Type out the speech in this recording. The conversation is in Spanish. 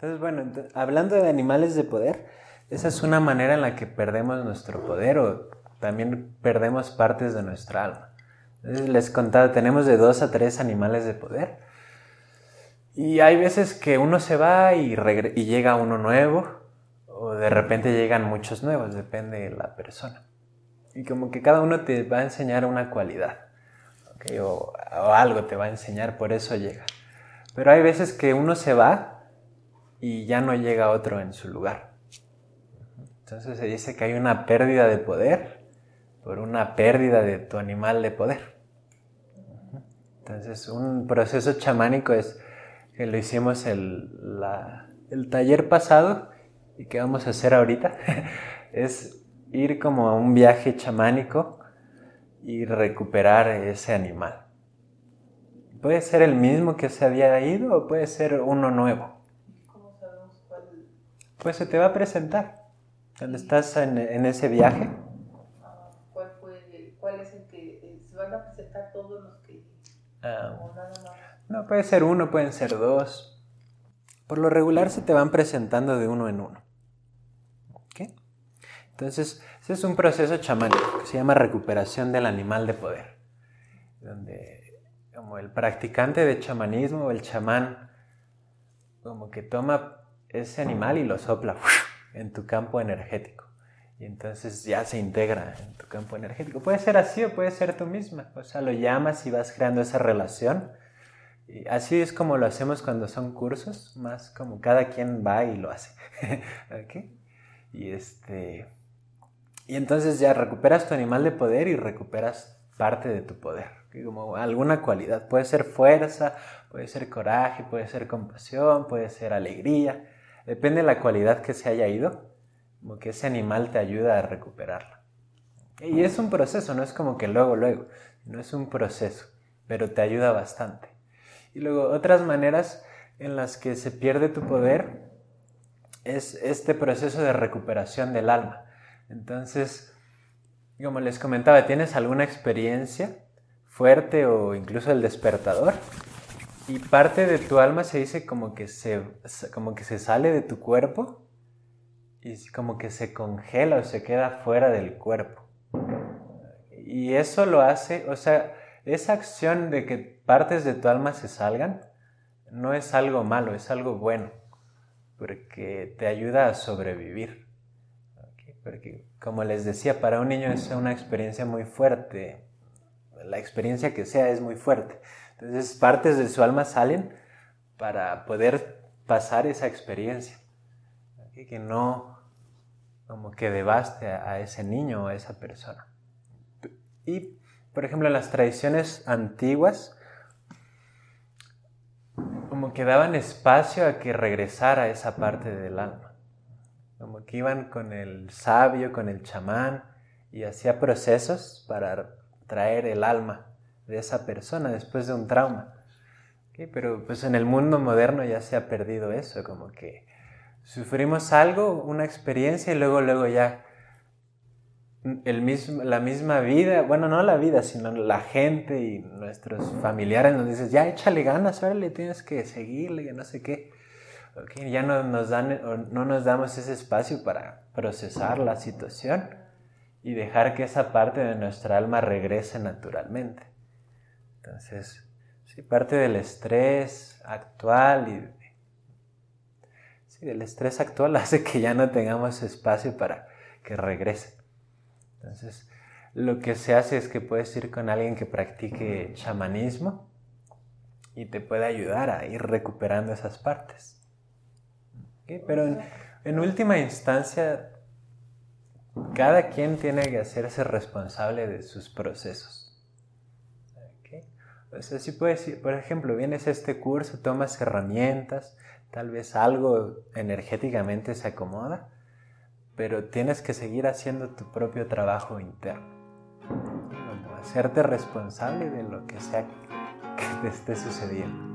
Entonces, bueno, hablando de animales de poder, esa es una manera en la que perdemos nuestro poder o también perdemos partes de nuestra alma. les contaba, tenemos de dos a tres animales de poder. Y hay veces que uno se va y, llega uno nuevo, o de repente llegan muchos nuevos, depende de la persona. Y como que cada uno te va a enseñar una cualidad, o, o algo te va a enseñar, por eso llega. Pero hay veces que uno se va y ya no llega otro en su lugar. Entonces se dice que hay una pérdida de poder por una pérdida de tu animal de poder. Entonces un proceso chamánico es que lo hicimos el, el taller pasado y que vamos a hacer ahorita es ir como a un viaje chamánico y recuperar ese animal. Puede ser el mismo que se había ido o puede ser uno nuevo. Pues se te va a presentar. Cuando estás en, ese viaje. ¿Cuál, fue, ¿Cuál es el que eh, se van a presentar todos los que... Ah. no, puede ser uno, pueden ser dos. Por lo regular se te van presentando de uno en uno. ¿Ok? Entonces, ese es un proceso chamánico que se llama recuperación del animal de poder. Donde como el practicante de chamanismo o el chamán, como que toma ese animal y lo sopla en tu campo energético. Y entonces ya se integra en tu campo energético. Puede ser así o puede ser tú misma. O sea, lo llamas y vas creando esa relación. Y así es como lo hacemos cuando son cursos, más como cada quien va y lo hace. Y este. Y entonces ya recuperas tu animal de poder y recuperas parte de tu poder como alguna cualidad. Puede ser fuerza, puede ser coraje, puede ser compasión, puede ser alegría. Depende de la cualidad que se haya ido, como que ese animal te ayuda a recuperarla. Y es un proceso, no es como que luego, luego, no es un proceso, pero te ayuda bastante. Y luego otras maneras en las que se pierde tu poder es este proceso de recuperación del alma. Entonces, como les comentaba, ¿tienes alguna experiencia fuerte o incluso el despertador. Y parte de tu alma se dice como que se, como que se sale de tu cuerpo y como que se congela o se queda fuera del cuerpo. Y eso lo hace, o sea, esa acción de que partes de tu alma se salgan no es algo malo, es algo bueno, porque te ayuda a sobrevivir. Porque, como les decía, para un niño es una experiencia muy fuerte la experiencia que sea es muy fuerte. Entonces partes de su alma salen para poder pasar esa experiencia. Que no como que devaste a, ese niño o a esa persona. Y, por ejemplo, en las tradiciones antiguas, como que daban espacio a que regresara esa parte del alma. Como que iban con el sabio, con el chamán, y hacía procesos para traer el alma de esa persona después de un trauma. Pero pues en el mundo moderno ya se ha perdido eso, como que sufrimos algo, una experiencia y luego, luego ya el mismo, la misma vida, bueno, no la vida, sino la gente y nuestros familiares nos dicen, ya échale ganas, le tienes que seguirle, que no sé qué. ya no nos, dan, no nos damos ese espacio para procesar la situación y dejar que esa parte de nuestra alma regrese naturalmente. Entonces, sí, parte del estrés actual y sí, estrés actual hace que ya no tengamos espacio para que regrese. Entonces, lo que se hace es que puedes ir con alguien que practique chamanismo y te puede ayudar a ir recuperando esas partes. Pero en última instancia, cada quien tiene que hacerse responsable de sus procesos. O sea, si puedes, por ejemplo, vienes a este curso, tomas herramientas, tal vez algo energéticamente se acomoda, pero tienes que seguir haciendo tu propio trabajo interno. hacerte responsable de lo que sea que te esté sucediendo.